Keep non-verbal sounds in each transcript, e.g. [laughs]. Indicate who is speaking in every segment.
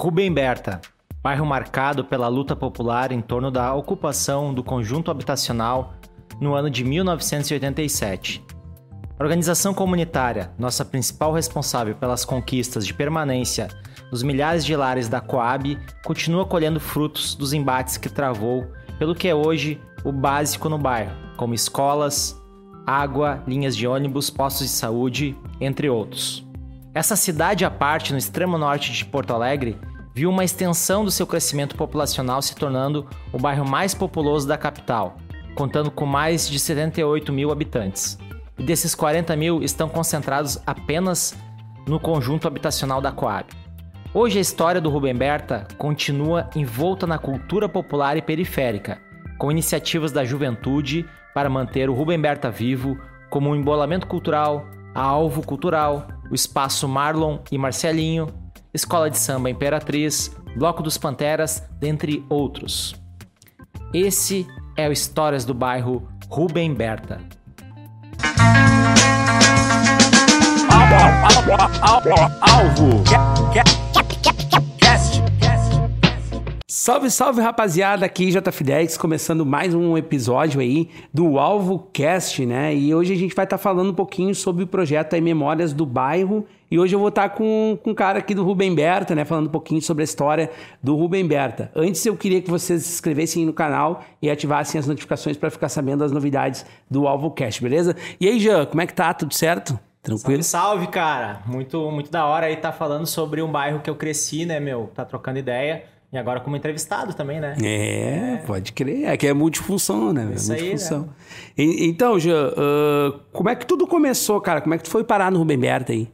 Speaker 1: Rubem Berta, bairro marcado pela luta popular em torno da ocupação do conjunto habitacional no ano de 1987. A organização comunitária, nossa principal responsável pelas conquistas de permanência nos milhares de lares da Coab, continua colhendo frutos dos embates que travou pelo que é hoje o básico no bairro, como escolas, água, linhas de ônibus, postos de saúde, entre outros. Essa cidade à parte, no extremo norte de Porto Alegre, viu uma extensão do seu crescimento populacional se tornando o bairro mais populoso da capital, contando com mais de 78 mil habitantes e desses 40 mil estão concentrados apenas no conjunto habitacional da Coab. Hoje a história do Rubem Berta continua envolta na cultura popular e periférica, com iniciativas da juventude para manter o Rubem Berta vivo como um embolamento cultural, a Alvo Cultural, o Espaço Marlon e Marcelinho, Escola de Samba Imperatriz, Bloco dos Panteras, dentre outros. Esse é o Histórias do Bairro Rubem Berta.
Speaker 2: Alvo. Salve, salve rapaziada, aqui JF10, começando mais um episódio aí do Alvo Cast, né? E hoje a gente vai estar tá falando um pouquinho sobre o projeto aí Memórias do Bairro. E hoje eu vou estar tá com, com um cara aqui do Rubem Berta, né? Falando um pouquinho sobre a história do Rubem Berta. Antes eu queria que vocês se inscrevessem no canal e ativassem as notificações para ficar sabendo das novidades do Alvo Cast, beleza? E aí, Jean, como é que tá? Tudo certo?
Speaker 1: Tranquilo? Salve, salve, cara! Muito, muito da hora aí tá falando sobre um bairro que eu cresci, né, meu? Tá trocando ideia. E agora como entrevistado também, né?
Speaker 2: É, é. pode crer. É que é multifunção, né? Isso é multifunção. Aí, né? então, Jean, uh, como é que tudo começou, cara? Como é que tu foi parar no Rubem Berta aí?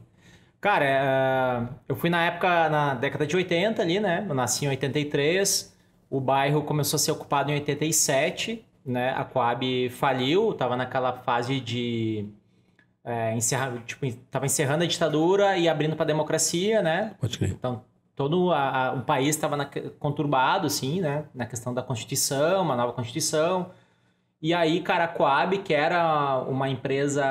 Speaker 1: Cara, uh, eu fui na época, na década de 80 ali, né? Eu nasci em 83. O bairro começou a ser ocupado em 87, né? A Coab faliu, tava naquela fase de é, encerra, tipo, tava encerrando a ditadura e abrindo para a democracia, né?
Speaker 2: Pode crer.
Speaker 1: Então, todo a, a, o país estava conturbado, assim, né? Na questão da Constituição, uma nova Constituição. E aí, cara, a Coab, que era uma empresa,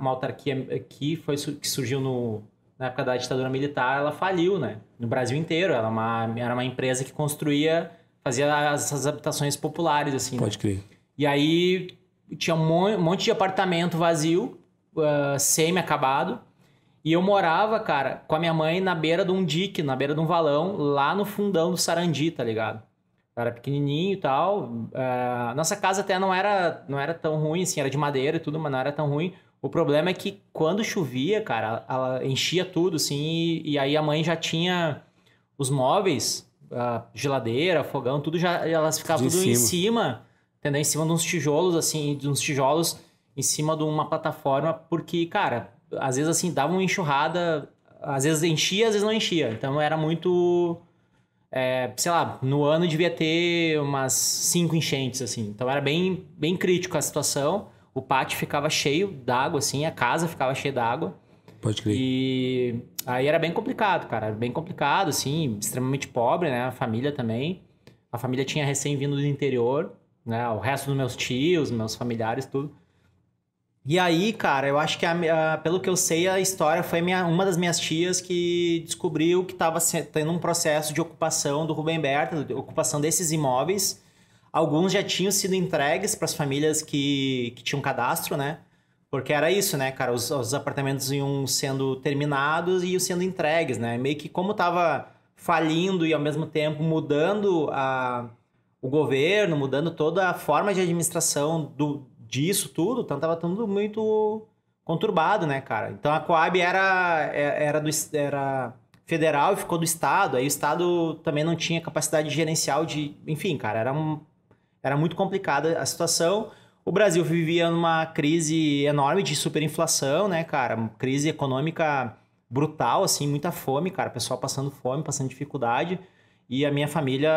Speaker 1: uma autarquia que, foi, que surgiu no, na época da ditadura militar, ela faliu, né? No Brasil inteiro. Ela era uma, era uma empresa que construía, fazia essas habitações populares, assim.
Speaker 2: Né? Pode né? crer.
Speaker 1: E aí tinha um monte de apartamento vazio uh, semi-acabado. E eu morava, cara, com a minha mãe na beira de um dique, na beira de um valão, lá no fundão do Sarandi, tá ligado? era pequenininho e tal. Uh, nossa casa até não era, não era tão ruim, assim, era de madeira e tudo, mas não era tão ruim. O problema é que quando chovia, cara, ela enchia tudo, assim, e, e aí a mãe já tinha os móveis, geladeira, fogão, tudo já, elas ficavam tudo cima. em cima, entendeu? Em cima de uns tijolos, assim, de uns tijolos em cima de uma plataforma, porque, cara, às vezes assim, dava uma enxurrada, às vezes enchia, às vezes não enchia. Então era muito. É, sei lá, no ano devia ter umas cinco enchentes, assim. Então era bem, bem crítico a situação. O pátio ficava cheio d'água, assim, a casa ficava cheia d'água.
Speaker 2: Pode crer.
Speaker 1: E aí era bem complicado, cara. Era bem complicado, assim, extremamente pobre, né? A família também. A família tinha recém-vindo do interior, né? O resto dos meus tios, meus familiares, tudo. E aí, cara, eu acho que, a, a, pelo que eu sei, a história foi minha, uma das minhas tias que descobriu que estava tendo um processo de ocupação do Rubem Berta, de ocupação desses imóveis. Alguns já tinham sido entregues para as famílias que, que tinham cadastro, né? Porque era isso, né, cara? Os, os, apartamentos iam sendo terminados e iam sendo entregues, né? Meio que como tava falindo e ao mesmo tempo mudando a, o governo, mudando toda a forma de administração do, disso tudo, então tava tudo muito conturbado, né, cara? Então a Coab era, é, era, do, era federal e ficou do estado, aí o estado também não tinha capacidade gerencial de. Enfim, cara, era, um, era muito complicada a situação. O Brasil vivia numa crise enorme de superinflação, né, cara? crise econômica brutal, assim, muita fome, cara. O pessoal passando fome, passando dificuldade. E a minha família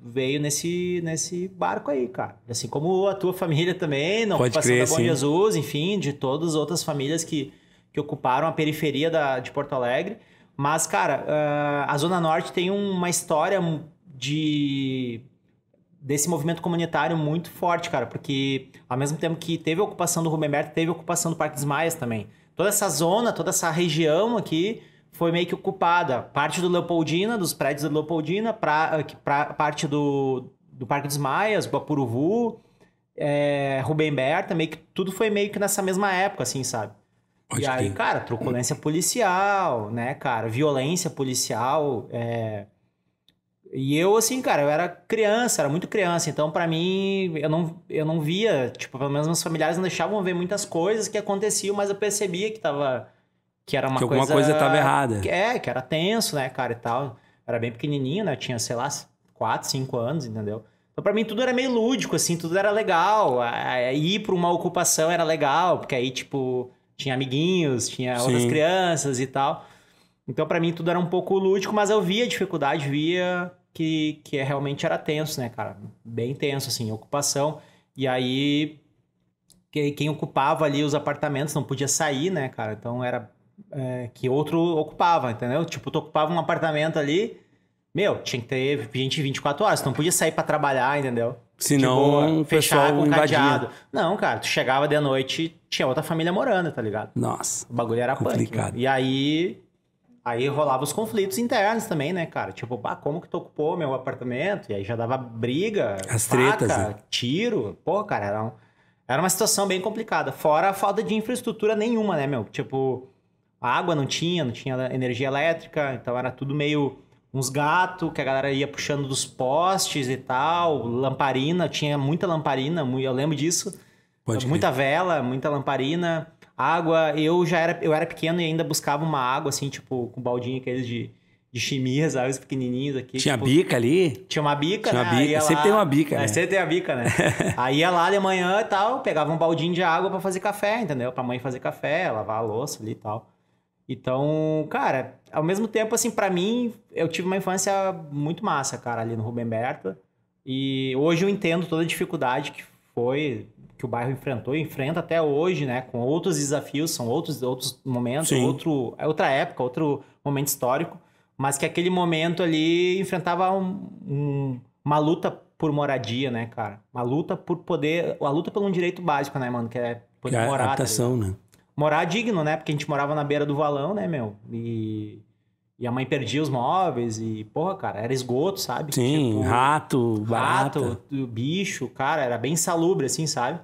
Speaker 1: veio nesse, nesse barco aí, cara. Assim como a tua família também, não
Speaker 2: Pode ocupação crer,
Speaker 1: Bom sim. Jesus, enfim, de todas as outras famílias que, que ocuparam a periferia da, de Porto Alegre. Mas, cara, uh, a Zona Norte tem uma história de desse movimento comunitário muito forte, cara, porque ao mesmo tempo que teve a ocupação do Rubem Berto, teve a ocupação do Parque dos Maias também. Toda essa zona, toda essa região aqui foi meio que ocupada. Parte do Leopoldina, dos prédios do Leopoldina, pra, pra, parte do, do Parque dos Maias, Guapuruvu, é, Rubem Berta, meio que tudo foi meio que nessa mesma época, assim, sabe? Pode e aí, cara, truculência policial, né, cara? Violência policial. É... E eu, assim, cara, eu era criança, era muito criança, então para mim eu não, eu não via, tipo, pelo menos meus familiares não deixavam ver muitas coisas que aconteciam, mas eu percebia que tava. Que era uma
Speaker 2: que
Speaker 1: coisa.
Speaker 2: alguma coisa tava errada.
Speaker 1: É, que era tenso, né, cara, e tal. Era bem pequenininho, né? Tinha, sei lá, 4, 5 anos, entendeu? Então, pra mim, tudo era meio lúdico, assim, tudo era legal. Ir pra uma ocupação era legal, porque aí, tipo, tinha amiguinhos, tinha Sim. outras crianças e tal. Então, para mim, tudo era um pouco lúdico, mas eu via dificuldade, via que, que realmente era tenso, né, cara? Bem tenso, assim, ocupação. E aí, quem ocupava ali os apartamentos não podia sair, né, cara? Então, era é, que outro ocupava, entendeu? Tipo, tu ocupava um apartamento ali, meu, tinha que ter gente 24 horas, tu não podia sair para trabalhar, entendeu?
Speaker 2: Senão tipo, fechar com invadia. cadeado.
Speaker 1: Não, cara, tu chegava de noite, tinha outra família morando, tá ligado?
Speaker 2: Nossa.
Speaker 1: O bagulho era complicado. Punk, e aí aí rolava os conflitos internos também, né, cara? Tipo, bah, como que tu ocupou meu apartamento? E aí já dava briga,
Speaker 2: as faca, tretas, né?
Speaker 1: tiro. Pô, cara, era, um, era uma situação bem complicada. Fora a falta de infraestrutura nenhuma, né, meu? Tipo, água não tinha, não tinha energia elétrica, então era tudo meio uns gatos que a galera ia puxando dos postes e tal, lamparina, tinha muita lamparina, eu lembro disso. Pode muita vela, muita lamparina, água. Eu já era, eu era pequeno e ainda buscava uma água assim, tipo, com baldinho aqueles de de chimia, sabe? Os pequenininhos aqui.
Speaker 2: Tinha
Speaker 1: tipo,
Speaker 2: bica ali?
Speaker 1: Tinha uma bica,
Speaker 2: tinha
Speaker 1: né?
Speaker 2: Uma bica. Sempre lá, tem uma bica, é, né?
Speaker 1: Sempre tem a bica, né? [laughs] Aí ia lá de manhã e tal, pegava um baldinho de água para fazer café, entendeu? Pra mãe fazer café, lavar a louça ali e tal. Então, cara, ao mesmo tempo, assim, para mim, eu tive uma infância muito massa, cara, ali no Rubem Berta. E hoje eu entendo toda a dificuldade que foi, que o bairro enfrentou e enfrenta até hoje, né? Com outros desafios, são outros, outros momentos, outro, é outra época, outro momento histórico. Mas que aquele momento ali enfrentava um, um, uma luta por moradia, né, cara? Uma luta por poder. A luta por um direito básico, né, mano? Que é poder
Speaker 2: é
Speaker 1: morar.
Speaker 2: Adaptação, tá né?
Speaker 1: morar digno, né? Porque a gente morava na beira do valão, né, meu? E, e a mãe perdia os móveis e, porra, cara, era esgoto, sabe?
Speaker 2: Sim, tipo, rato,
Speaker 1: barata. Rato, bicho, cara, era bem salubre, assim, sabe?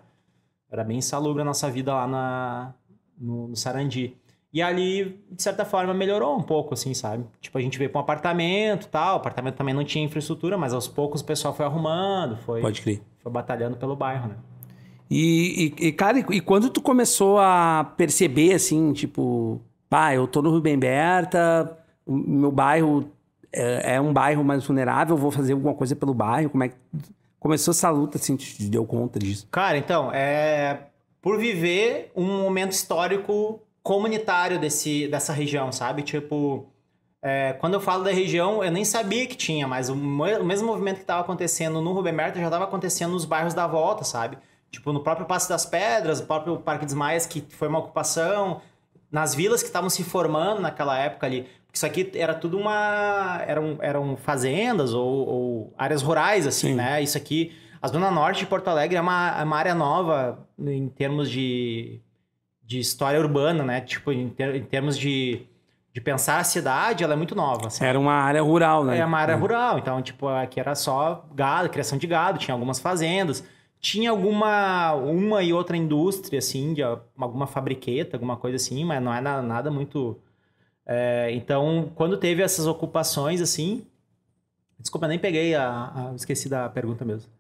Speaker 1: Era bem salubre a nossa vida lá na, no, no Sarandi. E ali, de certa forma, melhorou um pouco, assim, sabe? Tipo, a gente veio para um apartamento tal. O apartamento também não tinha infraestrutura, mas aos poucos o pessoal foi arrumando, foi.
Speaker 2: Pode crer.
Speaker 1: Foi batalhando pelo bairro, né?
Speaker 2: E, e, e, cara, e quando tu começou a perceber, assim, tipo, pá, eu tô no Rubem Berta, o meu bairro é, é, um bairro mais vulnerável, vou fazer alguma coisa pelo bairro, como é que... Começou essa luta, assim, te deu conta disso?
Speaker 1: Cara, então, é... Por viver um momento histórico comunitário desse, dessa região, sabe? Tipo, é, quando eu falo da região, eu nem sabia que tinha, mas o, o mesmo movimento que estava acontecendo no Rubem Berta já estava acontecendo nos bairros da volta, sabe? Tipo, no próprio Passo das Pedras, o próprio Parque dos Maias, que foi uma ocupação, nas vilas que estavam se formando naquela época ali. Isso aqui era tudo uma. eram, eram fazendas ou, ou áreas rurais, assim, Sim. né? Isso aqui. A Zona Norte de Porto Alegre é uma, é uma área nova em termos de, de história urbana, né? Tipo, em, ter, em termos de, de pensar a cidade, ela é muito nova.
Speaker 2: Assim. Era uma área rural, né?
Speaker 1: É uma área é. rural. Então, tipo, aqui era só gado, criação de gado, tinha algumas fazendas tinha alguma uma e outra indústria assim de alguma fabriqueta alguma coisa assim mas não é nada muito é, então quando teve essas ocupações assim desculpa nem peguei a, a esqueci da pergunta mesmo.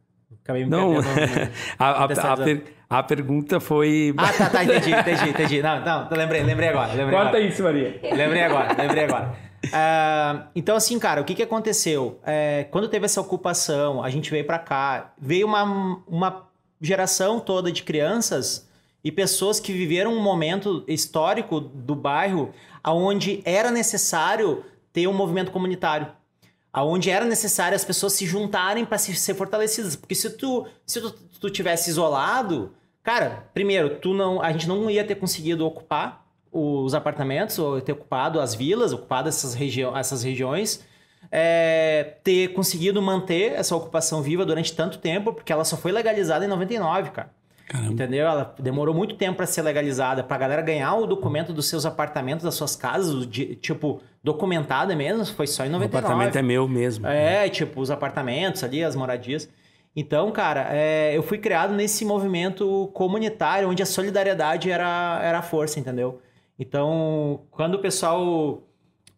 Speaker 2: Acabei me não [laughs] a, a, a, per, a, pergunta foi
Speaker 1: ah tá tá entendi entendi entendi. Não não lembrei lembrei agora lembrei
Speaker 2: corta
Speaker 1: agora.
Speaker 2: isso Maria.
Speaker 1: Lembrei agora lembrei agora. Uh, então, assim, cara, o que, que aconteceu? É, quando teve essa ocupação, a gente veio para cá, veio uma, uma geração toda de crianças e pessoas que viveram um momento histórico do bairro onde era necessário ter um movimento comunitário. Aonde era necessário as pessoas se juntarem para ser fortalecidas. Porque se tu, se tu, tu tivesse isolado, cara, primeiro, tu não, a gente não ia ter conseguido ocupar os apartamentos, ou ter ocupado as vilas, ocupado essas, regi essas regiões, é, ter conseguido manter essa ocupação viva durante tanto tempo, porque ela só foi legalizada em 99, cara.
Speaker 2: Caramba.
Speaker 1: Entendeu? Ela demorou muito tempo para ser legalizada, pra galera ganhar o documento dos seus apartamentos, das suas casas, de- tipo, documentada mesmo, foi só em
Speaker 2: O
Speaker 1: 99.
Speaker 2: apartamento é meu mesmo.
Speaker 1: É, tipo, os apartamentos ali, as moradias. Então, cara, é, eu fui criado nesse movimento comunitário, onde a solidariedade era, era a força, entendeu? Então, quando o pessoal, o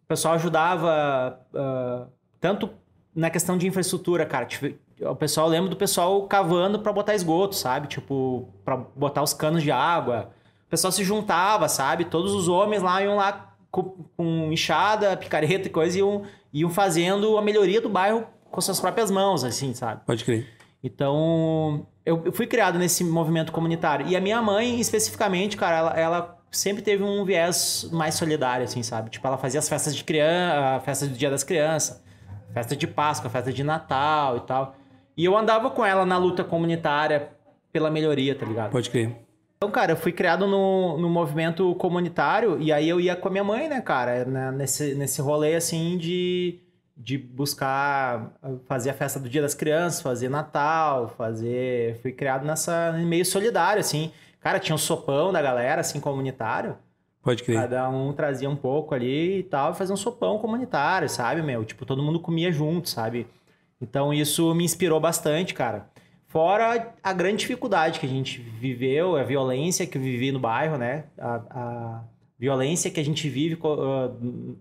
Speaker 1: pessoal ajudava, ah, tanto na questão de infraestrutura, cara, tive- o pessoal, eu lembro do pessoal cavando pra botar esgoto, sabe? Tipo, pra botar os canos de água. O pessoal se juntava, sabe? Todos os homens lá iam lá com, com enxada, picareta e coisa, e iam, iam fazendo a melhoria do bairro com suas próprias mãos, assim, sabe?
Speaker 2: Pode crer.
Speaker 1: Então, eu, eu fui criado nesse movimento comunitário. E a minha mãe, especificamente, cara, ela, ela sempre teve um viés mais solidário, assim, sabe? Tipo, ela fazia as festas de criança, a festa do Dia das Crianças, festa de Páscoa, festa de Natal e tal. E eu andava com ela na luta comunitária pela melhoria, tá ligado?
Speaker 2: Pode crer.
Speaker 1: Então, cara, eu fui criado no, no movimento comunitário e aí eu ia com a minha mãe, né, cara, né, nesse, nesse rolê, assim, de, de buscar fazer a festa do Dia das Crianças, fazer Natal, fazer... Fui criado nessa meio solidário, assim. Cara, tinha um sopão da galera, assim, comunitário.
Speaker 2: Pode crer.
Speaker 1: Cada um trazia um pouco ali e tal, e fazia um sopão comunitário, sabe, meu? Tipo, todo mundo comia junto, sabe? Então isso me inspirou bastante, cara. Fora a grande dificuldade que a gente viveu, a violência que eu vivi no bairro, né? A, a violência que a gente vive ah,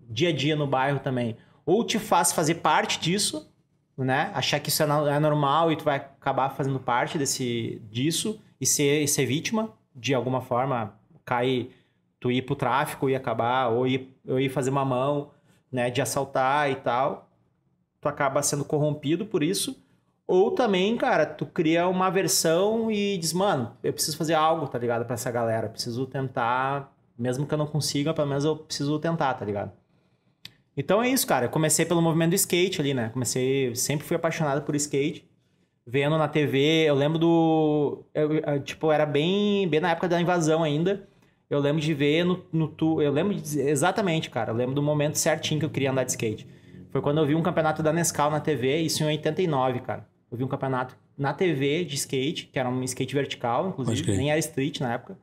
Speaker 1: dia a dia no bairro também. Ou te faz fazer parte disso, né? Achar que isso é, é normal e tu vai acabar fazendo parte desse, disso e ser, e ser vítima de alguma forma, cair, tu ir pro tráfico e acabar, ou ir, ou ir fazer uma mão, né? De assaltar e tal. Tu acaba sendo corrompido por isso. Ou também, cara, tu cria uma versão e diz, mano, eu preciso fazer algo, tá ligado? Pra essa galera. Eu preciso tentar, mesmo que eu não consiga, pelo menos eu preciso tentar, tá ligado? Então é isso, cara. Eu comecei pelo movimento do skate ali, né? Comecei, sempre fui apaixonado por skate. Vendo na TV, eu lembro do. eu- eu, tipo, era bem, bem na época da invasão ainda. Eu lembro de ver no, no Eu lembro de- exatamente, cara. Eu lembro do momento certinho que eu queria andar de skate. Foi quando eu vi um campeonato da Nescau na TV, isso em 89, cara. Eu vi um campeonato na TV de skate, que era um skate vertical, inclusive, nem era street na época.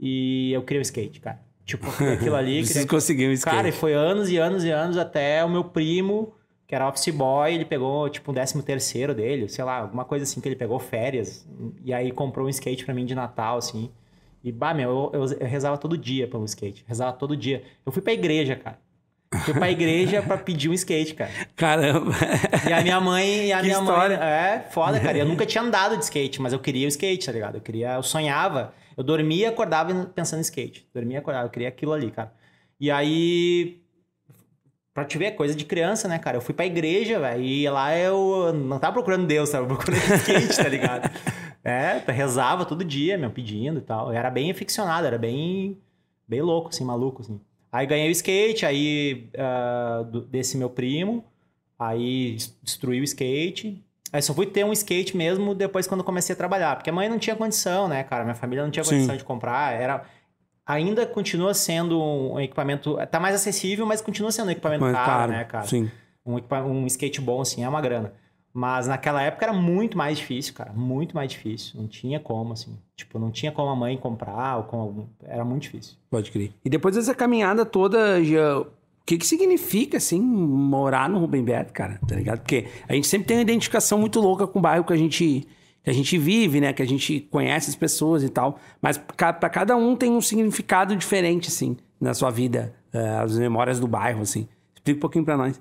Speaker 1: E eu queria um skate, cara. Tipo, [laughs] aquilo ali.
Speaker 2: Preciso
Speaker 1: queria-
Speaker 2: conseguir um skate.
Speaker 1: Cara, e foi anos e anos e anos até o meu primo, que era office boy, ele pegou, tipo, o 13 terceiro dele, sei lá, alguma coisa assim que ele pegou férias. E aí comprou um skate pra mim de Natal, assim. E, bah, meu, eu, eu- eu rezava todo dia pelo skate. Rezava todo dia. Eu fui pra igreja, cara. Fui pra igreja pra pedir um skate, cara.
Speaker 2: Caramba.
Speaker 1: E a minha mãe. E a
Speaker 2: Que
Speaker 1: minha
Speaker 2: história.
Speaker 1: mãe. É, foda, cara. Eu nunca tinha andado de skate, mas eu queria o skate, tá ligado? Eu queria. Eu sonhava. Eu dormia e acordava pensando em skate. Dormia e acordava. Eu queria aquilo ali, cara. E aí. Pra te ver, coisa de criança, né, cara? Eu fui pra igreja, velho. E lá eu não tava procurando Deus, tava procurando [laughs] skate, tá ligado? É, rezava todo dia, meu, pedindo e tal. Eu era bem aficionado, era bem. Bem louco, assim, maluco, assim. Aí ganhei o skate, aí do- desse meu primo. Aí des- destruí o skate. Aí só fui ter um skate mesmo depois quando comecei a trabalhar. Porque a mãe não tinha condição, né, cara? Minha família não tinha
Speaker 2: Sim.
Speaker 1: condição de comprar. Era... Ainda continua sendo um equipamento... Tá mais acessível, mas continua sendo um equipamento
Speaker 2: Mas,
Speaker 1: caro, né, cara?
Speaker 2: Sim.
Speaker 1: Um, um skate bom, assim, é uma grana. Mas naquela época era muito mais difícil, cara. Muito mais difícil. Não tinha como, assim. Tipo, não tinha como a mãe comprar ou com algum... Era muito difícil.
Speaker 2: Pode crer. E depois dessa caminhada toda, já, o que que significa, assim, morar no Rubem Berto, cara? Tá ligado? Porque a gente sempre tem uma identificação muito louca com o bairro que a gente, que a gente vive, né? Que a gente conhece as pessoas e tal. Mas pra cada um tem um significado diferente, assim, na sua vida. eh, as memórias do bairro, assim. Explica um pouquinho pra nós.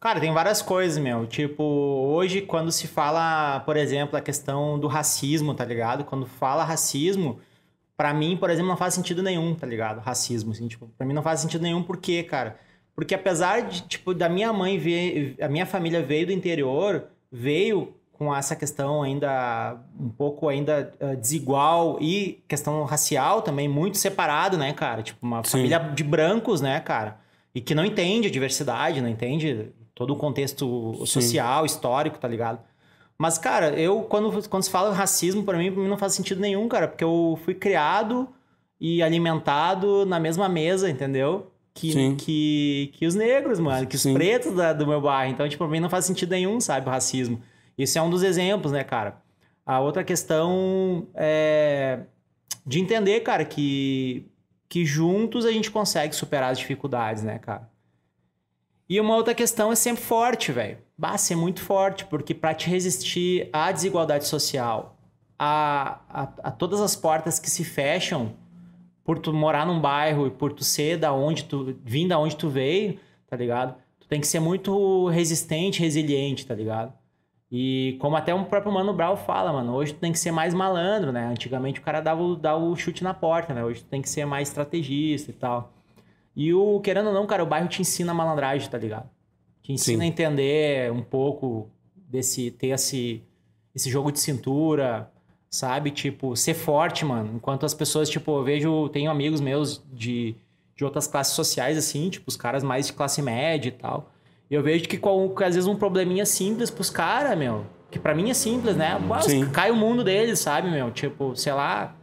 Speaker 1: Cara, tem várias coisas, meu. Tipo, hoje, quando se fala, por exemplo, a questão do racismo, tá ligado? Quando fala racismo, pra mim, por exemplo, não faz sentido nenhum, tá ligado? Racismo, assim, tipo, pra mim não faz sentido nenhum, por quê, cara? Porque apesar de, tipo, da minha mãe ver, a minha família veio do interior, veio com essa questão ainda um pouco ainda eh, desigual e questão racial também muito separado, né, cara? Tipo, uma
Speaker 2: Sim.
Speaker 1: família de brancos, né, cara? E que não entende a diversidade, não entende todo o contexto
Speaker 2: Sim.
Speaker 1: social, histórico, tá ligado? Mas, cara, eu, quando, quando se fala racismo, pra mim, pra mim não faz sentido nenhum, cara, porque eu fui criado e alimentado na mesma mesa, entendeu? Que,
Speaker 2: Sim.
Speaker 1: que, que os negros, mano, que os
Speaker 2: Sim.
Speaker 1: pretos da- do meu bairro. Então, tipo, pra mim não faz sentido nenhum, sabe, o racismo. Isso é um dos exemplos, né, cara? A outra questão é de entender, cara, que, que juntos a gente consegue superar as dificuldades, né, cara? E uma outra questão é sempre forte, velho. Bah, ser muito forte, porque para te resistir à desigualdade social, a, a, a, todas as portas que se fecham por tu morar num bairro e por tu ser da onde tu, vim da onde tu veio, tá ligado? Tu tem que ser muito resistente, resiliente, tá ligado? E como até o próprio Mano Brown fala, mano, hoje tu tem que ser mais malandro, né? Antigamente o cara dava dava o chute na porta, né? Hoje tu tem que ser mais estrategista e tal. E o, querendo ou não, cara, o bairro te ensina a malandragem, tá ligado? Te ensina Sim. a entender um pouco desse, ter esse, esse jogo de cintura, sabe? Tipo, ser forte, mano. Enquanto as pessoas, tipo, eu vejo, tenho amigos meus de, de outras classes sociais, assim, tipo, os caras mais de classe média e tal. E eu vejo que, com, às vezes um probleminha simples pros caras, meu, que para mim é simples, né? cai o mundo deles, sabe, meu? Tipo, sei lá,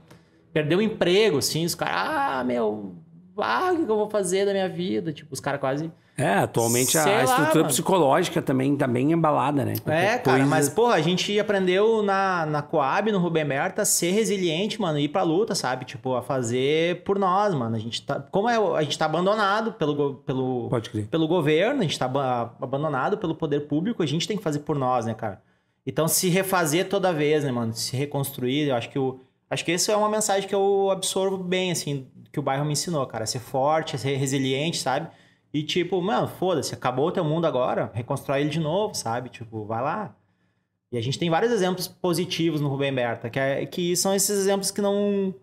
Speaker 1: perdeu o emprego, assim, os caras, ah, meu, ah, o que eu vou fazer da minha vida? Tipo, os caras quase
Speaker 2: é, atualmente a, estrutura lá, psicológica também tá bem embalada, né?
Speaker 1: Qualquer é, cara, coisa... mas, porra, a gente aprendeu na, na Coab, no Rubem Berta, a ser resiliente, mano, ir pra luta, sabe? Tipo, a fazer por nós, mano. A gente tá. Como é, a gente tá abandonado pelo, pelo, pelo governo, a gente tá abandonado pelo poder público, a gente tem que fazer por nós, né, cara? Então, se refazer toda vez, né, mano? Se reconstruir, eu acho que o. Acho que isso é uma mensagem que eu absorvo bem, assim, que o bairro me ensinou, cara. Ser forte, ser resiliente, sabe? E tipo, mano, foda-se, acabou o teu mundo agora, reconstrói ele de novo, sabe? Tipo, vai lá. E a gente tem vários exemplos positivos no Rubem Berta, que, é, que são esses exemplos que não.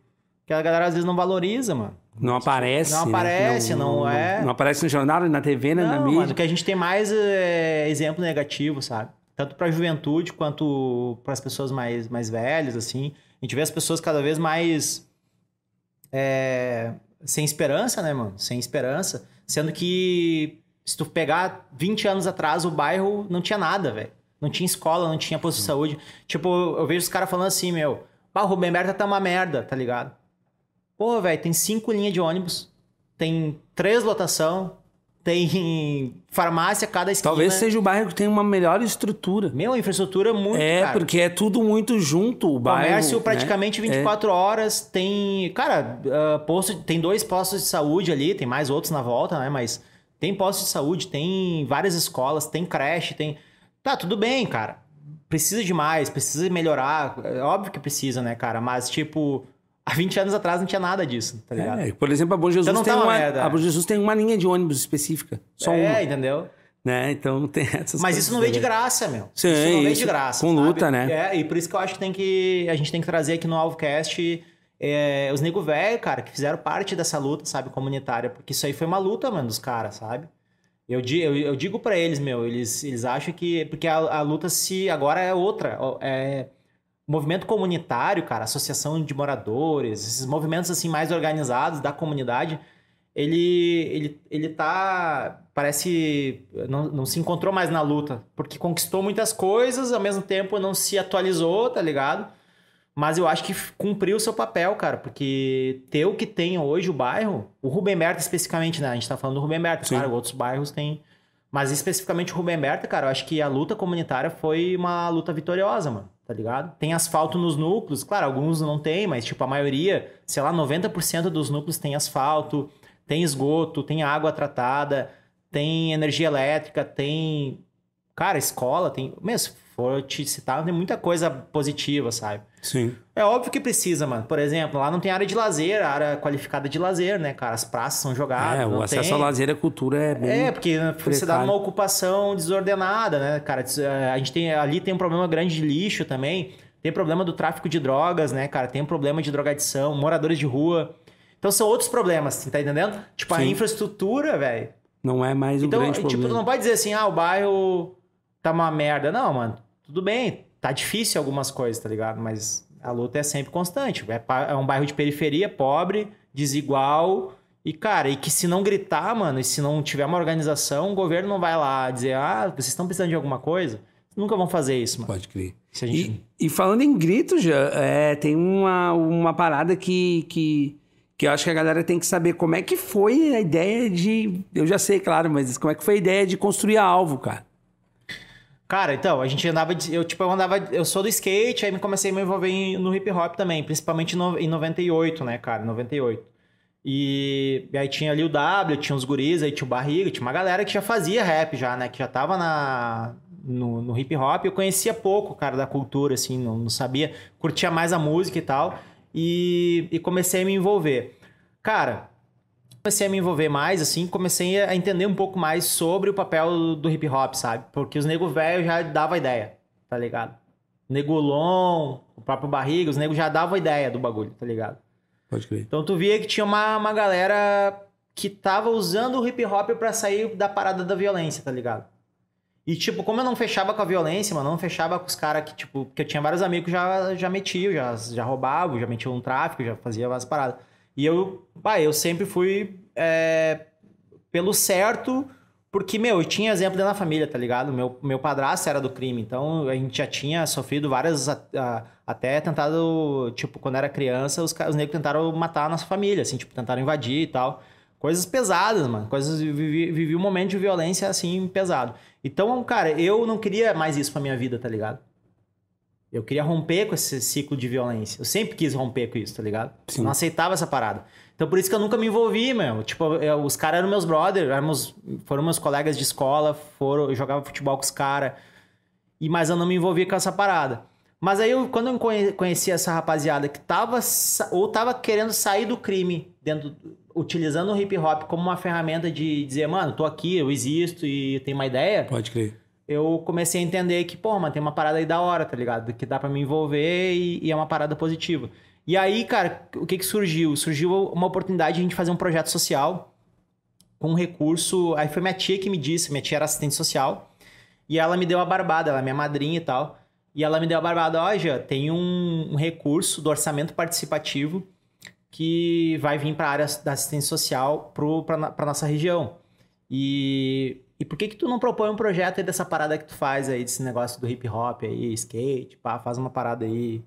Speaker 1: que a galera às vezes não valoriza, mano.
Speaker 2: Não aparece.
Speaker 1: Não aparece, né? não, não, não, é.
Speaker 2: Não aparece no jornal, na TV, né? Não, na mídia. Mano,
Speaker 1: o que a gente tem mais é exemplo negativo, sabe? Tanto para a juventude quanto para as pessoas mais, mais velhas, assim. A gente vê as pessoas cada vez mais. É, sem esperança, né, mano? Sem esperança. Sendo que se tu pegar 20 anos atrás, o bairro não tinha nada, velho. Não tinha escola, não tinha posto de saúde. Tipo, eu vejo os caras falando assim, meu, o Rubem Berta tá uma merda, tá ligado? Pô, velho, tem cinco linhas de ônibus, tem três lotação, tem farmácia cada esquina.
Speaker 2: Talvez seja o bairro que tem uma melhor estrutura.
Speaker 1: Meu, infraestrutura muito,
Speaker 2: É, cara. porque é tudo muito junto o bairro.
Speaker 1: Comércio né? praticamente né? 24 é. horas, tem... Cara, uh, posto, tem dois postos de saúde ali, tem mais outros na volta, né? Mas tem postos de saúde, tem várias escolas, tem creche, tem... Tá, tudo bem, cara. Precisa de mais, precisa melhorar. É óbvio que precisa, né, cara? Mas, tipo Há 20 anos atrás não tinha nada disso, tá ligado? É,
Speaker 2: por exemplo, a Bom Jesus, então tem, uma, merda, a Bom Jesus tem uma linha de ônibus específica. Só
Speaker 1: é,
Speaker 2: uma.
Speaker 1: entendeu?
Speaker 2: Né? Então tem [laughs] essas
Speaker 1: Mas isso não vem de graça, meu.
Speaker 2: Sim,
Speaker 1: isso
Speaker 2: não
Speaker 1: vem de graça.
Speaker 2: Com sabe? luta, né?
Speaker 1: É, e por isso que eu acho que tem que. A gente tem que trazer aqui no Alvocast é, os nego velho, cara, que fizeram parte dessa luta, sabe, comunitária. Porque isso aí foi uma luta, mano, dos caras, sabe? Eu, eu, eu digo para eles, meu, eles, eles acham que. Porque a, a luta se agora é outra. É movimento comunitário, cara, associação de moradores, esses movimentos assim mais organizados da comunidade, ele ele ele tá parece não, não se encontrou mais na luta, porque conquistou muitas coisas, ao mesmo tempo não se atualizou, tá ligado? Mas eu acho que cumpriu o seu papel, cara, porque ter o que tem hoje o bairro, o Rubem Berta especificamente, né? A gente tá falando do Rubem Berta, Sim. claro, outros bairros têm mas especificamente o Rubem Berta, cara, eu acho que a luta comunitária foi uma luta vitoriosa, mano tá ligado? Tem asfalto nos núcleos, claro, alguns não tem, mas tipo a maioria, sei lá, 90% dos núcleos tem asfalto, tem esgoto, tem água tratada, tem energia elétrica, tem cara, escola, tem, mesmo for te citar, tem muita coisa positiva, sabe?
Speaker 2: Sim.
Speaker 1: É óbvio que precisa, mano. Por exemplo, lá não tem área de lazer, área qualificada de lazer, né, cara? As praças são jogadas.
Speaker 2: É, o acesso
Speaker 1: tem.
Speaker 2: ao lazer e à cultura é bem.
Speaker 1: É, porque você dá uma ocupação desordenada, né, cara? A gente tem ali tem um problema grande de lixo também. Tem problema do tráfico de drogas, né, cara? Tem um problema de drogadição, moradores de rua. Então são outros problemas, tá entendendo? Tipo, Sim. a infraestrutura, velho.
Speaker 2: Não é mais um então, grande tipo, problema. Tipo,
Speaker 1: não pode dizer assim, ah, o bairro tá uma merda. Não, mano, tudo bem, tá difícil algumas coisas, tá ligado? Mas a luta é sempre constante. É, é um bairro de periferia, pobre, desigual. E, cara, e que se não gritar, mano, e se não tiver uma organização, o governo não vai lá dizer, ah, vocês estão precisando de alguma coisa. Nunca vão fazer isso, mano.
Speaker 2: Pode crer. Gente... E, e, falando em grito, já, é, tem uma, uma parada que, que, que eu acho que a galera tem que saber como é que foi a ideia de. Eu já sei, claro, mas como é que foi a ideia de construir a alvo, cara?
Speaker 1: Cara, então, a gente andava. Eu, tipo, eu andava. Eu sou do skate, aí me comecei a me envolver no hip hop também, principalmente no, em 98, né, cara? 98. E, e aí tinha ali o W, tinha os guris, aí tinha o Barriga, tinha uma galera que já fazia rap já, né? Que já tava na, no, no hip hop. Eu conhecia pouco, cara, da cultura, assim, não, não sabia. Curtia mais a música e tal. E, e comecei a me envolver. Cara, comecei a me envolver mais, assim, comecei a entender um pouco mais sobre o papel do hip hop, sabe? Porque os nego velho já dava ideia, tá ligado? Negolon, o próprio Barriga, os negros já davam ideia do bagulho, tá ligado?
Speaker 2: Pode crer.
Speaker 1: Então tu via que tinha uma, uma galera que tava usando o hip hop para sair da parada da violência, tá ligado? E, tipo, como eu não fechava com a violência, mano, não fechava com os caras que, tipo, porque eu tinha vários amigos que já, já metiam, já, já roubavam, já metiam um tráfico, já fazia várias paradas. E eu, pá, eu sempre fui é, pelo certo, porque, meu, eu tinha exemplo dentro da família, tá ligado? Meu, meu padrasto era do crime, então a gente já tinha sofrido várias. A, a, até tentado, tipo, quando era criança, os, os negros tentaram matar a nossa família, assim, tipo, tentaram invadir e tal. Coisas pesadas, mano. Coisas. Vivi, vivi um momento de violência, assim, pesado. Então, cara, eu não queria mais isso pra minha vida, tá ligado? Eu queria romper com esse ciclo de violência. Eu sempre quis romper com isso, tá ligado? Sim. não aceitava essa parada. Então por isso que eu nunca me envolvi, meu. Tipo, eu, os caras eram meus brothers, éramos, foram meus colegas de escola, foram, eu jogava futebol com os caras. E mas eu não me envolvia com essa parada. Mas aí eu, quando eu conheci essa rapaziada que tava ou tava querendo sair do crime dentro utilizando o hip hop como uma ferramenta de dizer, mano, tô aqui, eu existo e tenho uma ideia.
Speaker 2: Pode crer
Speaker 1: eu comecei a entender que, pô, mano, tem uma parada aí da hora, tá ligado? Que dá para me envolver e, e, é uma parada positiva. E aí, cara, o que que surgiu? Surgiu uma oportunidade de a gente fazer um projeto social com um recurso. Aí foi minha tia que me disse, minha tia era assistente social, e ela me deu a barbada, ela é minha madrinha e tal. E ela me deu a barbada, ó, já tem um, um recurso do orçamento participativo que vai vir para a área da assistência social para nossa região. E e por que que tu não propõe um projeto aí dessa parada que tu faz aí, desse negócio do hip hop aí, skate, pá, faz uma parada aí.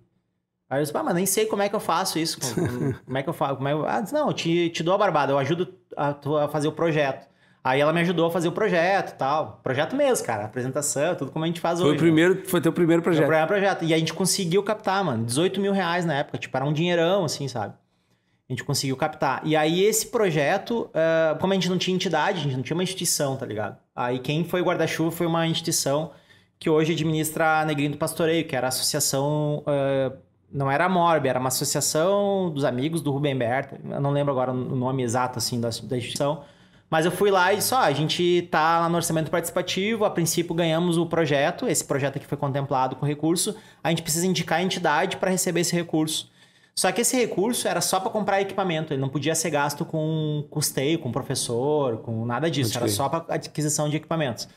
Speaker 1: Aí eu disse, pá, mas nem sei como é que eu faço isso. Como, [laughs] é que eu faço? Como é eu... Ah, não, eu te, te dou a barbada, eu ajudo a, a fazer o projeto. Aí ela me ajudou a fazer o projeto e tal. Projeto mesmo, cara. Apresentação, tudo como a gente faz
Speaker 2: foi
Speaker 1: hoje.
Speaker 2: O primeiro, né? Foi teu primeiro projeto. Foi o
Speaker 1: primeiro projeto. E a gente conseguiu captar, mano, 18 mil reais na época. Tipo, era um dinheirão, assim, sabe? A gente conseguiu captar. E aí, esse projeto, uh, como a gente não tinha entidade, a gente não tinha uma instituição, tá ligado? Aí, quem foi guarda-chuva foi uma instituição que hoje administra a Negrinho do Pastoreio, que era a associação. Uh, não era a Morb, era uma associação dos amigos do Rubem Berta. Eu não lembro agora o nome exato, assim, da, da instituição. Mas eu fui lá e só, a gente tá lá no orçamento participativo, a princípio ganhamos o projeto, esse projeto aqui foi contemplado com recurso, a gente precisa indicar a entidade para receber esse recurso. Só que esse recurso era só para comprar equipamento, ele não podia ser gasto com custeio, com professor, com nada disso, era só para aquisição de equipamentos.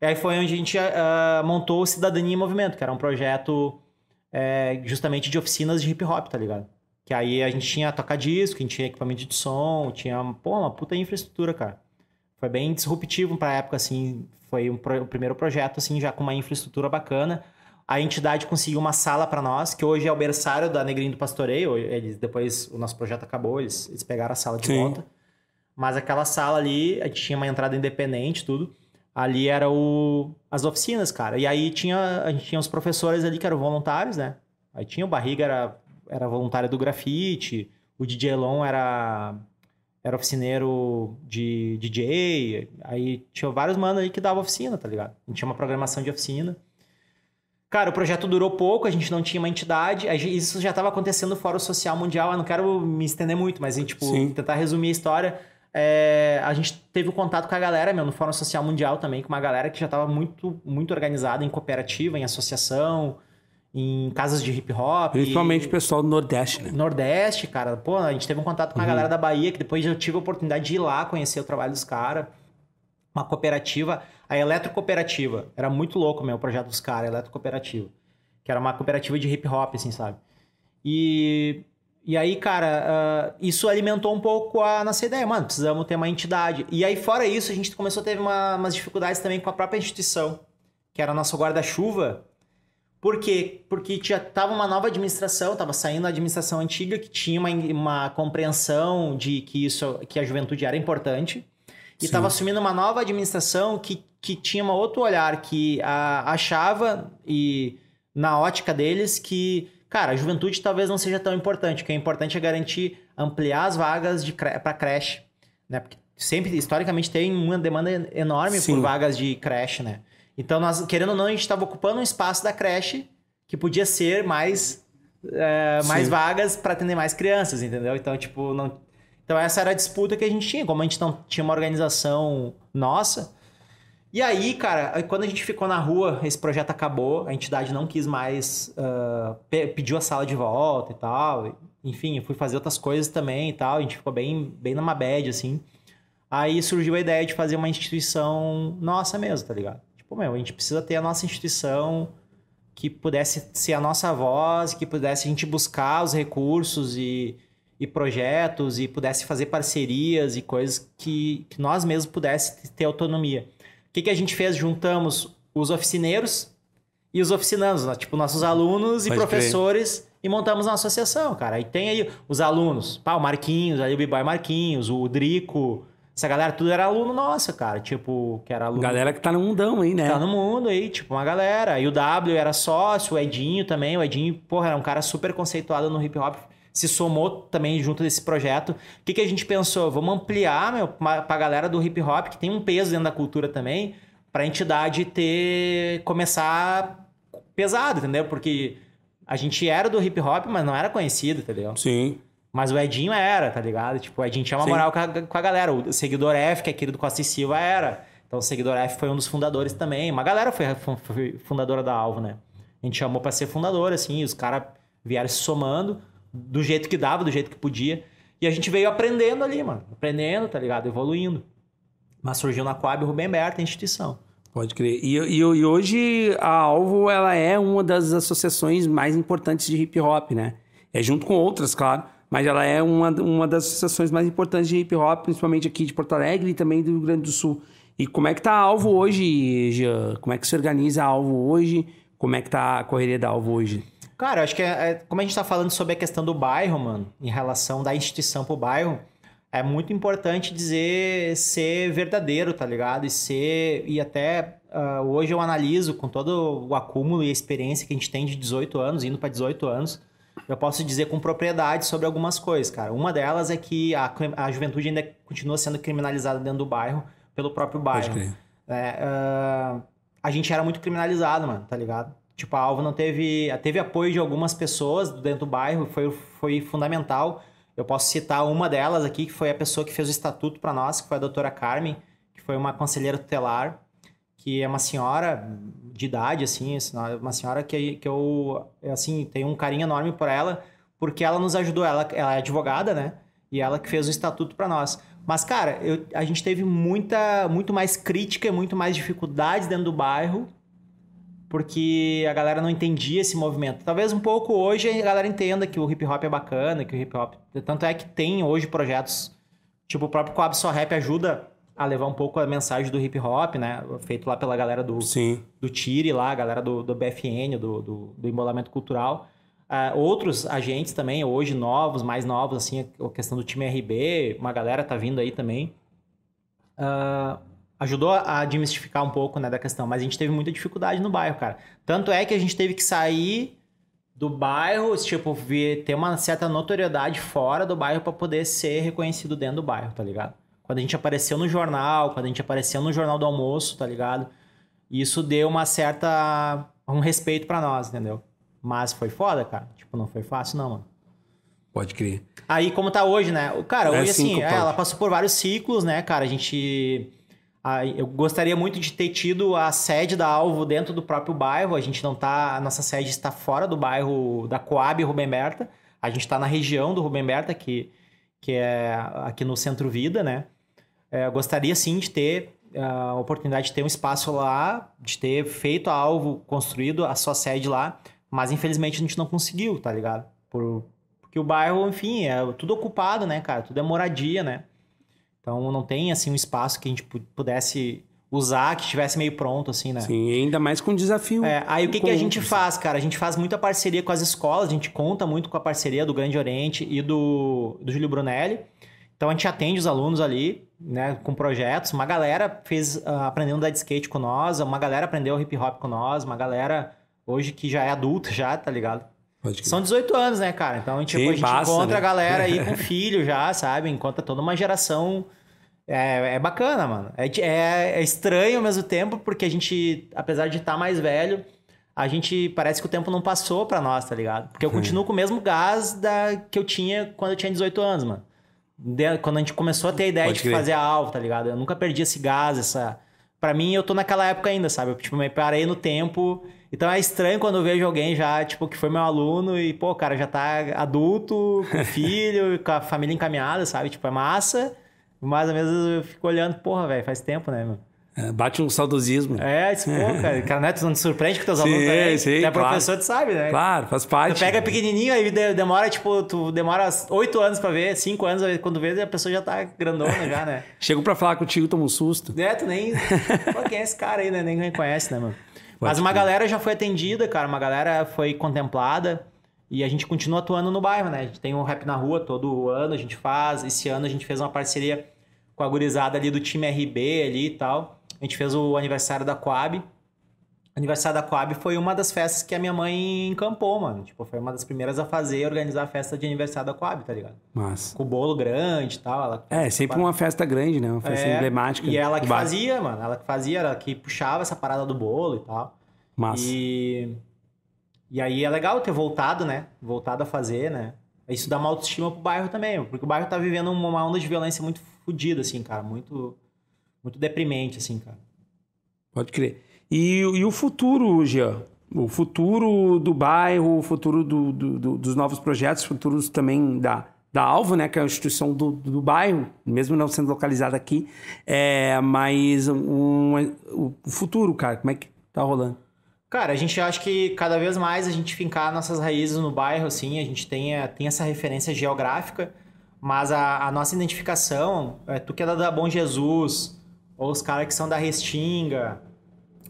Speaker 1: E aí foi onde a gente uh, montou o Cidadania em Movimento, que era um projeto é, justamente de oficinas de hip hop, tá ligado? Que aí a gente tinha toca-disco, a gente tinha equipamento de som, tinha pô, uma puta infraestrutura, cara. Foi bem disruptivo pra época, assim. Foi um pro, o primeiro projeto, assim, já com uma infraestrutura bacana a entidade conseguiu uma sala para nós, que hoje é o berçário da Negrinho do Pastoreio. Eles, depois o nosso projeto acabou, eles, eles pegaram a sala de Sim. volta. Mas aquela sala ali, a gente tinha uma entrada independente, tudo. Ali era o, as oficinas, cara. E aí tinha, a gente tinha os professores ali que eram voluntários, né? Aí tinha o Barriga, era, era voluntário do grafite. O DJ Elon era, era oficineiro de DJ. Aí tinha vários manos ali que davam oficina, tá ligado? A gente tinha uma programação de oficina. Cara, o projeto durou pouco, a gente não tinha uma entidade, isso já estava acontecendo no Fórum Social Mundial, eu não quero me estender muito, mas tipo, tentar resumir a história. É, a gente teve o um contato com a galera, meu, no Fórum Social Mundial também, com uma galera que já estava muito, muito organizada em cooperativa, em associação, em casas de hip hop.
Speaker 2: Principalmente o pessoal do Nordeste, né?
Speaker 1: Nordeste, cara. Pô, a gente teve um contato com a uhum. galera da Bahia, que depois eu tive a oportunidade de ir lá conhecer o trabalho dos caras. Uma cooperativa. A Eletrocooperativa. Era muito louco meu o projeto dos caras, Eletrocooperativa. Que era uma cooperativa de hip hop, assim, sabe? E, e aí, cara, uh, isso alimentou um pouco a nossa ideia. Mano, precisamos ter uma entidade. E aí, fora isso, a gente começou a ter uma, umas dificuldades também com a própria instituição, que era nosso guarda-chuva. Por quê? Porque já tava uma nova administração, tava saindo a administração antiga que tinha uma, uma compreensão de que isso que a juventude era importante e estava assumindo uma nova administração que, que tinha um outro olhar, que a, achava, e na ótica deles, que, cara, a juventude talvez não seja tão importante. O que é importante é garantir, ampliar as vagas para creche, né? Porque sempre, historicamente, tem uma demanda enorme Sim. por vagas de creche, né? Então, nós, querendo ou não, a gente estava ocupando um espaço da creche que podia ser mais, é, mais vagas para atender mais crianças, entendeu? Então, tipo, não, então essa era a disputa que a gente tinha, como a gente não tinha uma organização nossa. E aí, cara, quando a gente ficou na rua, esse projeto acabou, a entidade não quis mais, uh, pediu a sala de volta e tal. Enfim, eu fui fazer outras coisas também e tal, a gente ficou bem, bem na bad, assim. Aí surgiu a ideia de fazer uma instituição nossa mesmo, tá ligado? Tipo, meu, a gente precisa ter a nossa instituição que pudesse ser a nossa voz, que pudesse a gente buscar os recursos e e projetos e pudesse fazer parcerias e coisas que, que nós mesmos pudéssemos ter autonomia. O que, que a gente fez? Juntamos os oficineiros e os oficinandos, né? tipo nossos alunos Pode e professores crer. e montamos uma associação, cara. Aí tem aí os alunos, pá, o Marquinhos, aí o B-Boy Marquinhos, o Drico, essa galera tudo era aluno nossa, cara. Tipo, que era aluno.
Speaker 2: Galera que tá no mundão aí, né?
Speaker 1: Tá no mundo aí, tipo, uma galera. E o W era sócio, o Edinho também. O Edinho, porra, era um cara super conceituado no hip hop se somou também junto desse projeto. O que, que a gente pensou? Vamos ampliar meu, para a galera do hip hop, que tem um peso dentro da cultura também, para a entidade ter começar pesado, entendeu? Porque a gente era do hip hop, mas não era conhecido, entendeu?
Speaker 2: Sim.
Speaker 1: Mas o Edinho era, tá ligado? Tipo, o Edinho tinha uma Sim. moral com a, com a, galera. O seguidor F, que é aquele do Costa e Silva, era. Então o seguidor F foi um dos fundadores também. Uma galera foi, foi fundadora da Alvo, né? A gente chamou para ser fundador, assim, os caras vieram se somando do jeito que dava, do jeito que podia. E a gente veio aprendendo ali, mano. Aprendendo, tá ligado? Evoluindo. Mas surgiu na Coab Rubem Berta, a instituição.
Speaker 2: Pode crer. E, e, e, hoje a Alvo ela é uma das associações mais importantes de hip hop, né? É junto com outras, claro, mas ela é uma, uma das associações mais importantes de hip hop, principalmente aqui de Porto Alegre e também do Rio Grande do Sul. E como é que tá a Alvo hoje, Jean? Como é que se organiza a Alvo hoje? Como é que tá a correria da Alvo hoje?
Speaker 1: Cara, acho que é, é, como a gente tá falando sobre a questão do bairro, mano, em relação da instituição pro bairro, é muito importante dizer ser verdadeiro, tá ligado? E ser. E até uh, hoje eu analiso com todo o acúmulo e a experiência que a gente tem de 18 anos, indo para 18 anos, eu posso dizer com propriedade sobre algumas coisas, cara. Uma delas é que a, a juventude ainda continua sendo criminalizada dentro do bairro pelo próprio bairro. Pode crer. É, uh, a gente era muito criminalizado, mano, tá ligado? Tipo, a Alvo não teve. Teve apoio de algumas pessoas dentro do bairro, foi, foi fundamental. Eu posso citar uma delas aqui, que foi a pessoa que fez o estatuto para nós, que foi a doutora Carmen, que foi uma conselheira tutelar, que é uma senhora de idade, assim, uma senhora que, que eu, assim, tenho um carinho enorme por ela, porque ela nos ajudou. Ela, ela é advogada, né? E ela que fez o estatuto para nós. Mas, cara, eu, a gente teve muita, muito mais crítica e muito mais dificuldades dentro do bairro porque a galera não entendia esse movimento. Talvez um pouco hoje a galera entenda que o hip hop é bacana, que o hip hop. Tanto é que tem hoje projetos, tipo o próprio Coab Só Rap ajuda a levar um pouco a mensagem do hip hop, né? Feito lá pela galera do,
Speaker 2: Sim.
Speaker 1: do Tire lá, a galera do, do BFN, do, do, do Embolamento Cultural. Uh, outros agentes também, hoje novos, mais novos, assim, a questão do time RB, uma galera tá vindo aí também. Uh, ajudou a demistificar um pouco né, da questão, mas a gente teve muita dificuldade no bairro, cara. Tanto é que a gente teve que sair do bairro, tipo, ter uma certa notoriedade fora do bairro para poder ser reconhecido dentro do bairro, tá ligado? Quando a gente apareceu no jornal, quando a gente apareceu no Jornal do Almoço, tá ligado? Isso deu uma certa. um respeito para nós, entendeu? Mas foi foda, cara. Tipo, não foi fácil, não, mano.
Speaker 2: Pode crer.
Speaker 1: Aí, como tá hoje, né? Cara, é hoje, assim, é, ela passou por vários ciclos, né, cara? A gente eu gostaria muito de ter tido a sede da Alvo dentro do próprio bairro. A gente não tá. A nossa sede está fora do bairro da Coab Rubem Berta. A gente está na região do Rubem Berta, que, que é aqui no Centro Vida, né? É, eu gostaria sim de ter a oportunidade de ter um espaço lá, de ter feito a Alvo, construído a sua sede lá, mas infelizmente a gente não conseguiu, tá ligado? Por, porque o bairro, enfim, é tudo ocupado, né, cara? Tudo é moradia, né? Então não tem assim um espaço que a gente pudesse usar, que estivesse meio pronto, assim, né?
Speaker 2: Sim, ainda mais com desafio.
Speaker 1: É, aí o que, que a gente faz, cara? A gente faz muita parceria com as escolas, a gente conta muito com a parceria do Grande Oriente e do, do Júlio Brunelli, Então a gente atende os alunos ali, né, com projetos. Uma galera fez uh, aprendendo a andar de skate com nós, uma galera aprendeu hip hop com nós, uma galera hoje que já é adulta [laughs] já, tá ligado? São 18 anos, né, cara? Então tipo, Sim, a gente passa, encontra né? a galera aí com [laughs] filho já, sabe? Encontra toda uma geração. É, é bacana, mano. É, é, é, estranho ao mesmo tempo, porque a gente, apesar de estar tá mais velho, a gente parece que o tempo não passou pra nós, tá ligado? Porque eu continuo com o mesmo gás da, que eu tinha quando eu tinha 18 anos, mano. De, quando a gente começou a ter a ideia Pode de crer. fazer a alvo, tá ligado? Eu nunca perdi esse gás, essa. Pra mim, eu tô naquela época ainda, sabe? Eu, tipo, me parei no tempo. Então é estranho quando eu vejo alguém já, tipo, que foi meu aluno e, pô, o cara já tá adulto, com [laughs] filho, com a família encaminhada, sabe? Tipo, é massa. Mas às vezes eu fico olhando, porra, velho, faz tempo, né, meu?
Speaker 2: É, bate um saudosismo.
Speaker 1: É, isso, pô, [laughs] cara. Cara, né? Tu não te surpreende com teus sim, alunos também. Sim, é claro. professor, tu sabe, né?
Speaker 2: Claro, faz parte.
Speaker 1: Tu pega pequenininho, aí demora, tipo, tu demora oito anos pra ver, cinco anos, quando vê, a pessoa já tá grandona já, né? [laughs]
Speaker 2: Chego pra falar contigo, toma um susto.
Speaker 1: É, tu nem... [laughs] pô, quem é esse cara aí, né? Nem reconhece, né, mano? Mas uma galera já foi atendida, cara. Uma galera foi contemplada. E a gente continua atuando no bairro, né? A gente tem um rap na rua todo ano, a gente faz. Esse ano a gente fez uma parceria com a gurizada ali do time RB ali e tal. A gente fez o aniversário da Coab. Aniversário da Coab foi uma das festas que a minha mãe encampou, mano. Tipo, foi uma das primeiras a fazer e organizar a festa de aniversário da Coab, tá ligado?
Speaker 2: Mas
Speaker 1: Com o bolo grande e tal. Ela...
Speaker 2: É, sempre uma festa grande, né? Uma festa é, emblemática.
Speaker 1: E ela que fazia, mano. Ela que fazia, ela que puxava essa parada do bolo e tal.
Speaker 2: Massa.
Speaker 1: E... E aí é legal ter voltado, né? Voltado a fazer, né? Isso dá uma autoestima pro bairro também, porque o bairro tá vivendo uma onda de violência muito fodida, assim, cara. Muito muito deprimente, assim, cara.
Speaker 2: Pode crer. E, e o futuro, Jean? O futuro do bairro, o futuro do, do, do, dos novos projetos, futuros também da, da Alvo, né, que é a instituição do, do bairro, mesmo não sendo localizada aqui, é, mas um, o futuro, cara, como é que tá rolando?
Speaker 1: Cara, a gente acha que cada vez mais a gente fincar nossas raízes no bairro, assim, a gente tem, tem essa referência geográfica, mas a, a nossa identificação, é, tu que é da Bom Jesus, ou os caras que são da Restinga,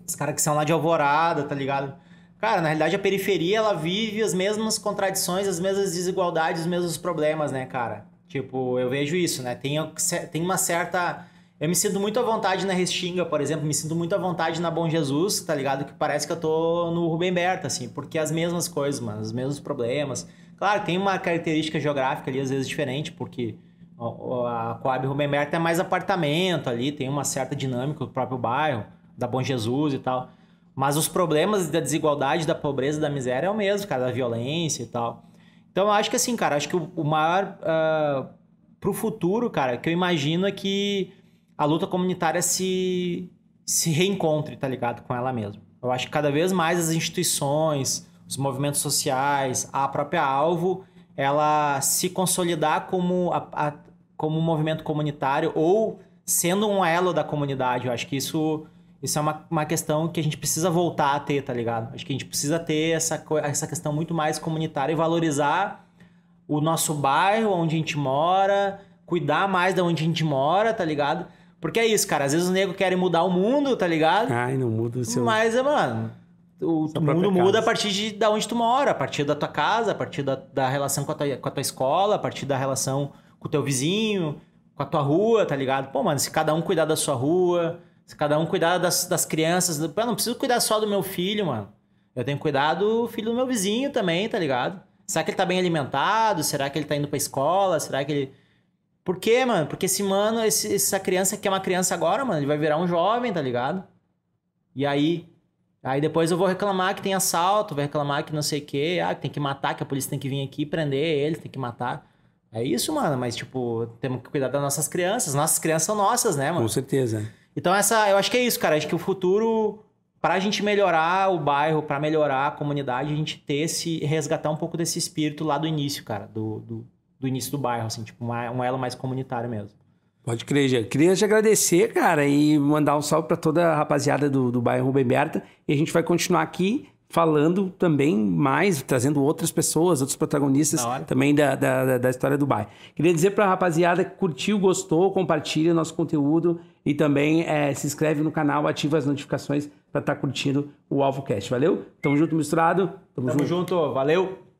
Speaker 1: os caras que são lá de Alvorada, tá ligado? Cara, na realidade a periferia ela vive as mesmas contradições, as mesmas desigualdades, os mesmos problemas, né, cara? Tipo, eu vejo isso, né? Tem, tem uma certa. Eu me sinto muito à vontade na Restinga, por exemplo, me sinto muito à vontade na Bom Jesus, tá ligado? Que parece que eu tô no Rubem Berta, assim, porque as mesmas coisas, mano, os mesmos problemas. Claro, tem uma característica geográfica ali, às vezes, diferente, porque a Coab Rubem Berta é mais apartamento ali, tem uma certa dinâmica do próprio bairro, da Bom Jesus e tal. Mas os problemas da desigualdade, da pobreza, da miséria é o mesmo, cara, da violência e tal. Então eu acho que assim, cara, acho que o, maior. Uh, pro futuro, cara, que eu imagino é que a luta comunitária se, se reencontre, tá ligado? Com ela mesma. Eu acho que cada vez mais as instituições, os movimentos sociais, a própria alvo, ela se consolidar como a, a como um movimento comunitário ou sendo um elo da comunidade. Eu acho que isso, isso é uma, uma questão que a gente precisa voltar a ter, tá ligado? Acho que a gente precisa ter essa, essa questão muito mais comunitária e valorizar o nosso bairro, onde a gente mora, cuidar mais de onde a gente mora, tá ligado? Porque é isso, cara. Às vezes os negros querem mudar o mundo, tá ligado?
Speaker 2: Ai, não muda o seu.
Speaker 1: Mas, mano, o, o mundo muda a partir de, de onde tu mora, a partir da tua casa, a partir da, da relação com a, tua, com a tua escola, a partir da relação com o teu vizinho, com a tua rua, tá ligado? Pô, mano, se cada um cuidar da sua rua, se cada um cuidar das, das crianças. Eu não preciso cuidar só do meu filho, mano. Eu tenho que cuidar do filho do meu vizinho também, tá ligado? Será que ele tá bem alimentado? Será que ele tá indo pra escola? Será que ele. Por quê, mano? Porque esse mano, esse, essa criança que é uma criança agora, mano, ele vai virar um jovem, tá ligado? E aí. Aí depois eu vou reclamar que tem assalto, vou reclamar que não sei o quê, ah, que tem que matar, que a polícia tem que vir aqui prender ele, tem que matar. É isso, mano, mas tipo, temos que cuidar das nossas crianças. Nossas crianças são nossas, né, mano?
Speaker 2: Com certeza.
Speaker 1: Então essa, eu acho que é isso, cara. Acho que o futuro para a gente melhorar o bairro, para melhorar a comunidade, a gente ter esse resgatar um pouco desse espírito lá do início, cara, do, do, do início do bairro, assim, tipo uma, um elo mais comunitário mesmo.
Speaker 2: Pode crer, já. Queria te agradecer, cara, e mandar um salve para toda a rapaziada do, do bairro Rubem Berta. E a gente vai continuar aqui falando também mais, trazendo outras pessoas, outros protagonistas da também da, da, da, história do bairro. Queria dizer para a rapaziada que curtiu, gostou, compartilha nosso conteúdo e também é, se inscreve no canal, ativa as notificações para estar tá curtindo o AlvoCast. Valeu? Tamo junto, misturado.
Speaker 1: Tamo, Tamo junto. junto. Valeu.